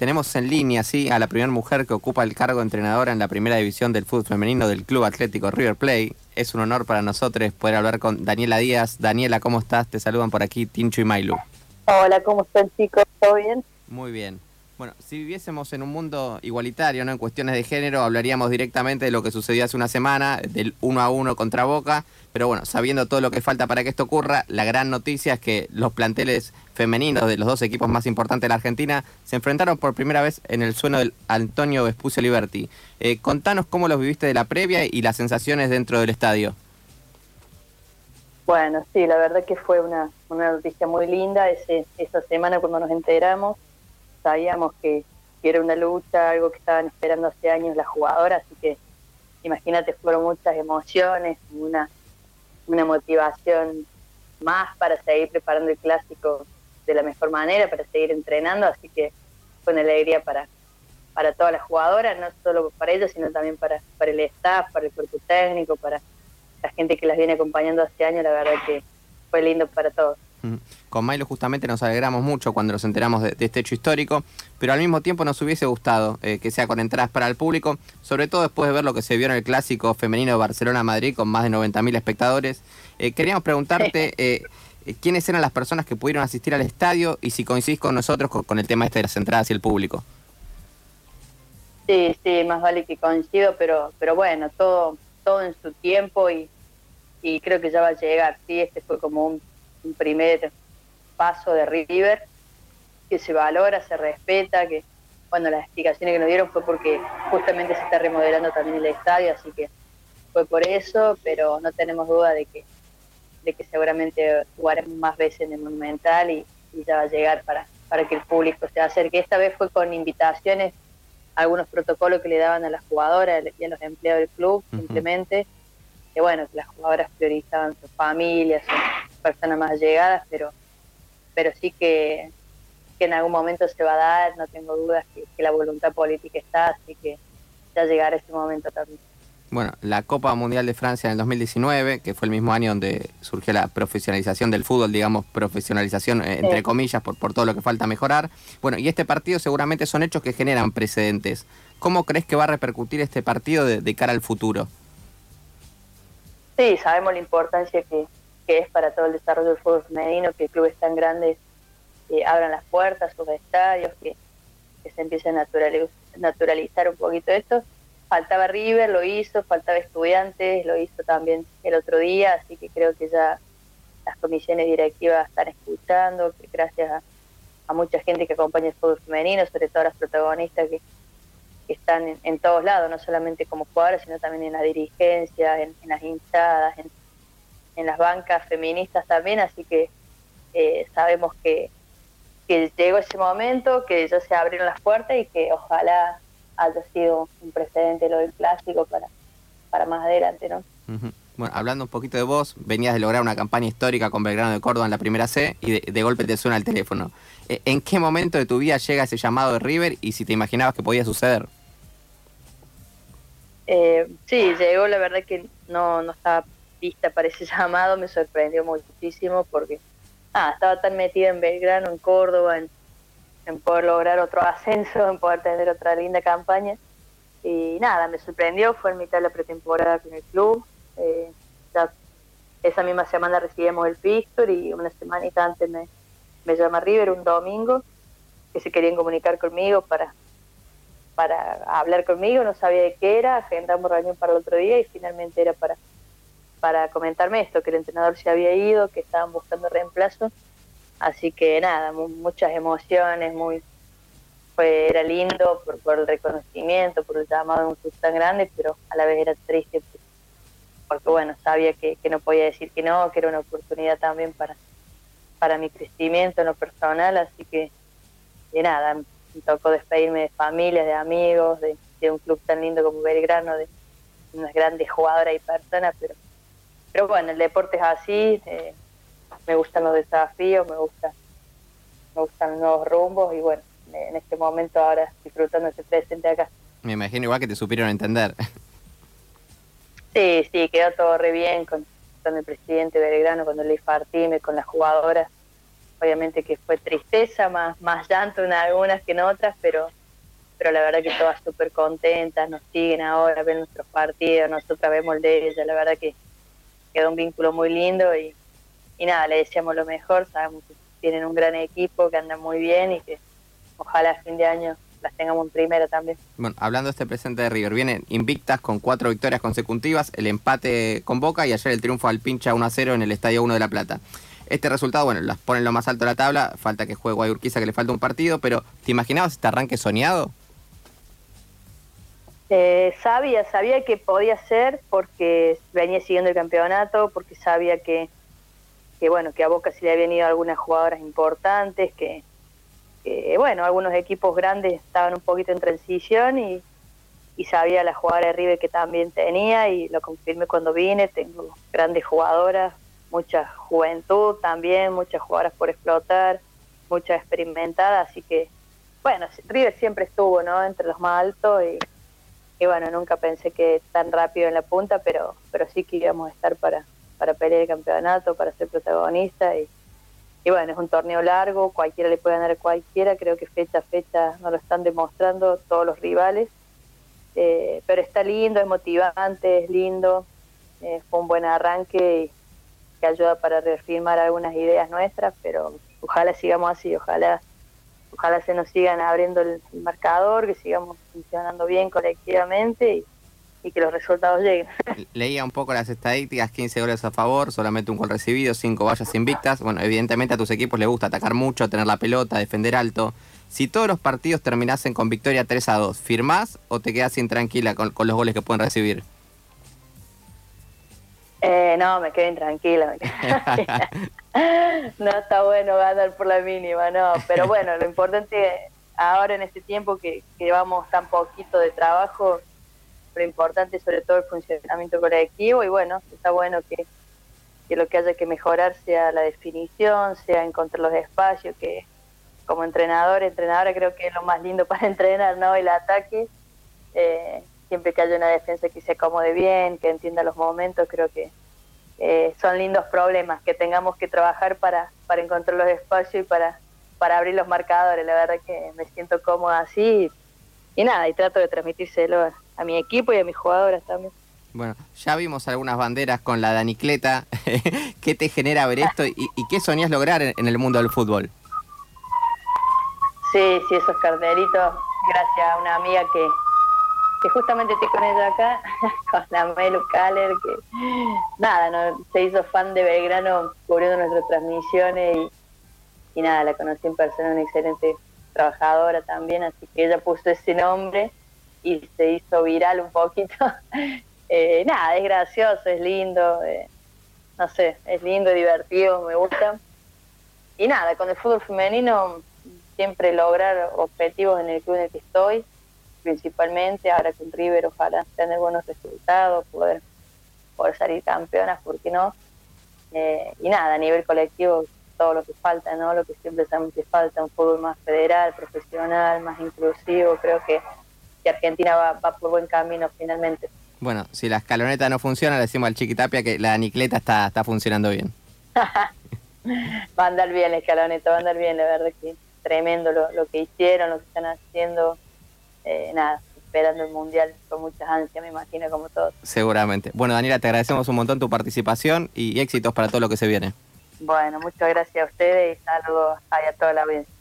tenemos en línea, sí, a la primera mujer que ocupa el cargo de entrenadora en la primera división del fútbol femenino del Club Atlético River Plate. Es un honor para nosotros poder hablar con Daniela Díaz. Daniela, ¿cómo estás? Te saludan por aquí Tincho y Mailu. Hola, ¿cómo están chicos? ¿Todo bien? Muy bien. Bueno, si viviésemos en un mundo igualitario, ¿no? En cuestiones de género, hablaríamos directamente de lo que sucedió hace una semana, del uno a uno contra Boca. Pero bueno, sabiendo todo lo que falta para que esto ocurra, la gran noticia es que los planteles femeninos de los dos equipos más importantes de la Argentina se enfrentaron por primera vez en el suelo del Antonio Vespucio Liberti. Eh, contanos cómo los viviste de la previa y las sensaciones dentro del estadio. Bueno, sí, la verdad que fue una, una noticia muy linda ese, esa semana cuando nos enteramos sabíamos que, era una lucha, algo que estaban esperando hace años las jugadoras, así que imagínate, fueron muchas emociones, una, una motivación más para seguir preparando el clásico de la mejor manera, para seguir entrenando, así que fue una alegría para, para todas las jugadoras, no solo para ellas, sino también para, para el staff, para el cuerpo técnico, para la gente que las viene acompañando hace años, la verdad que fue lindo para todos. Con Milo justamente nos alegramos mucho cuando nos enteramos de, este hecho histórico, pero al mismo tiempo nos hubiese gustado eh, que sea con entradas para el público, sobre todo después de ver lo que se vio en el clásico femenino de Barcelona-Madrid con más de 90.000 espectadores. Eh, queríamos preguntarte eh, quiénes eran las personas que pudieron asistir al estadio y si coincidís con nosotros con, el tema este de las entradas y el público. Sí, sí, más vale que coincido, pero, pero bueno, todo, todo en su tiempo y, y creo que ya va a llegar. Sí, este fue como un un primer paso de River que se valora, se respeta, que bueno, las explicaciones que nos dieron fue porque justamente se está remodelando también el estadio, así que fue por eso, pero no tenemos duda de que de que seguramente jugaremos más veces en el Monumental y, ya va a llegar para, para que el público se acerque. Esta vez fue con invitaciones, algunos protocolos que le daban a las jugadoras y a los empleados del club, simplemente, que bueno, que las jugadoras priorizaban sus familias, personas más allegadas, pero, pero sí que, en algún momento se va a dar, no tengo dudas que, la voluntad política está, así que ya llegará ese momento también. Bueno, la Copa Mundial de Francia en el 2019, que fue el mismo año donde surgió la profesionalización del fútbol, digamos, profesionalización eh, entre comillas, por, por todo lo que falta mejorar. Bueno, y este partido seguramente son hechos que generan precedentes. ¿Cómo crees que va a repercutir este partido de cara al futuro? Sí, sabemos la importancia que, que es para todo el desarrollo del fútbol femenino, que clubes tan grandes eh, abran las puertas, sus estadios, que, se empiece a naturalizar un poquito esto. Faltaba River, lo hizo, faltaba Estudiantes, lo hizo también el otro día, así que creo que ya las comisiones directivas están escuchando, que gracias a, mucha gente que acompaña el fútbol femenino, sobre todo las protagonistas que, están en, todos lados, no solamente como jugadoras, sino también en la dirigencia, en, en las hinchadas, en, en las bancas feministas también, así que eh, sabemos que, que llegó ese momento, que ya se abrieron las puertas y que ojalá haya sido un precedente lo del clásico para, para más adelante, ¿no? Bueno, hablando un poquito de vos, venías de lograr una campaña histórica con Belgrano de Córdoba en la primera C y de, golpe te suena el teléfono. Eh, ¿En qué momento de tu vida llega ese llamado de River y si te imaginabas que podía suceder? Eh, sí, llegó, la verdad que no, no estaba para ese llamado me sorprendió muchísimo porque ah, estaba tan metida en Belgrano, en Córdoba, en, poder lograr otro ascenso, en poder tener otra linda campaña. Y nada, me sorprendió, fue en mitad de la pretemporada con el club. Eh, esa misma semana recibimos el fixture y una semanita antes me, me llama River un domingo que se querían comunicar conmigo para para hablar conmigo, no sabía de qué era, agendamos reunión para el otro día y finalmente era para para comentarme esto, que el entrenador se había ido, que estaban buscando reemplazo. Así que nada, muchas emociones, muy fue era lindo por, por, el reconocimiento, por el llamado de un club tan grande, pero a la vez era triste porque bueno, sabía que, que no podía decir que no, que era una oportunidad también para, para mi crecimiento en lo personal, así que de nada, me tocó despedirme de familias, de amigos, de, de un club tan lindo como Belgrano, de unas grandes jugadoras y personas, pero pero bueno, el deporte es así, eh, me gustan los desafíos, me gusta me gustan los nuevos rumbos y bueno, en este momento ahora disfrutando este presente acá. Me imagino igual que te supieron entender. Sí, sí, quedó todo re bien con, con el presidente Belgrano, con el Partime, con las jugadoras. obviamente que fue tristeza, más, más llanto en algunas que en otras, pero, pero la verdad que todas súper contentas, nos siguen ahora, ven nuestros partidos, nosotros vemos el de ella, la verdad que quedó un vínculo muy lindo y, y nada, le deseamos lo mejor, sabemos que tienen un gran equipo, que anda muy bien y que ojalá a fin de año las tengamos en primera también. Bueno, hablando de este presente de River, vienen invictas con cuatro victorias consecutivas, el empate con Boca y ayer el triunfo al pincha 1 a 0 en el Estadio 1 de La Plata. Este resultado, bueno, las ponen lo más alto de la tabla, falta que juegue Guayurquiza que le falta un partido, pero ¿te imaginabas este arranque soñado? Eh, sabía, sabía que podía ser porque venía siguiendo el campeonato, porque sabía que, que bueno, que a Boca sí le habían ido algunas jugadoras importantes, que, que, bueno, algunos equipos grandes estaban un poquito en transición y, y sabía la jugadora de River que también tenía y lo confirmé cuando vine, tengo grandes jugadoras, mucha juventud también, muchas jugadoras por explotar, mucha experimentada, así que bueno, River siempre estuvo, ¿no? Entre los más altos y, y bueno, nunca pensé que tan rápido en la punta, pero pero sí que íbamos a estar para para pelear el campeonato, para ser protagonista y, y bueno, es un torneo largo, cualquiera le puede ganar a cualquiera, creo que fecha a fecha nos lo están demostrando todos los rivales, eh, pero está lindo, es motivante, es lindo, eh, fue un buen arranque y que ayuda para reafirmar algunas ideas nuestras, pero ojalá sigamos así, ojalá ojalá se nos sigan abriendo el, el marcador, que sigamos funcionando bien colectivamente y, y que los resultados lleguen. Leía un poco las estadísticas, 15 goles a favor, solamente un gol recibido, 5 vallas invictas. Bueno, evidentemente a tus equipos les gusta atacar mucho, tener la pelota, defender alto. Si todos los partidos terminasen con victoria 3 a 2, ¿firmás o te quedas intranquila con, con los goles que pueden recibir? Eh, no, me quedo intranquila. no está bueno ganar por la mínima, no. Pero bueno, lo importante ahora en este tiempo que, que llevamos tan poquito de trabajo, lo importante sobre todo el funcionamiento colectivo y bueno, está bueno que, que lo que haya que mejorar sea la definición, sea encontrar los espacios, que como entrenador, entrenadora creo que es lo más lindo para entrenar, ¿no? El ataque, eh, siempre que haya una defensa que se acomode bien, que entienda los momentos, creo que eh, son lindos problemas que tengamos que trabajar para, para encontrar los espacios y para, para abrir los marcadores. La verdad que me siento cómoda así y, y nada, y trato de transmitírselo a, a mi equipo y a mis jugadoras también. Bueno, ya vimos algunas banderas con la Danicleta. ¿Qué te genera ver esto y, y qué soñás lograr en, en, el mundo del fútbol? Sí, sí, esos carneritos, gracias a una amiga que, que justamente estoy con ella acá, con la Melu que nada, no, se hizo fan de Belgrano cubriendo nuestras transmisiones y, y nada, la conocí en persona, una excelente trabajadora también, así que ella puso ese nombre y se hizo viral un poquito. eh, nada, es gracioso, es lindo, eh, no sé, es lindo, divertido, me gusta. Y nada, con el fútbol femenino siempre lograr objetivos en el club en el que estoy, principalmente ahora con River, ojalá tener buenos resultados, poder, poder salir campeonas, ¿por qué no? Eh, y nada, a nivel colectivo, todo lo que falta, ¿no? Lo que siempre sabemos que falta, un fútbol más federal, profesional, más inclusivo, creo que, que Argentina va, va por buen camino finalmente. Bueno, si la escaloneta no funciona, le decimos al Chiquitapia que la Nicleta está, está funcionando bien. va a andar bien la escaloneta, va a andar bien, la verdad que tremendo lo, lo que hicieron, lo que están haciendo. Eh, nada, esperando el mundial con muchas ansias, me imagino, como todos. Seguramente. Bueno, Daniela, te agradecemos un montón tu participación y éxitos para todo lo que se viene. Bueno, muchas gracias a ustedes y saludos a toda la audiencia.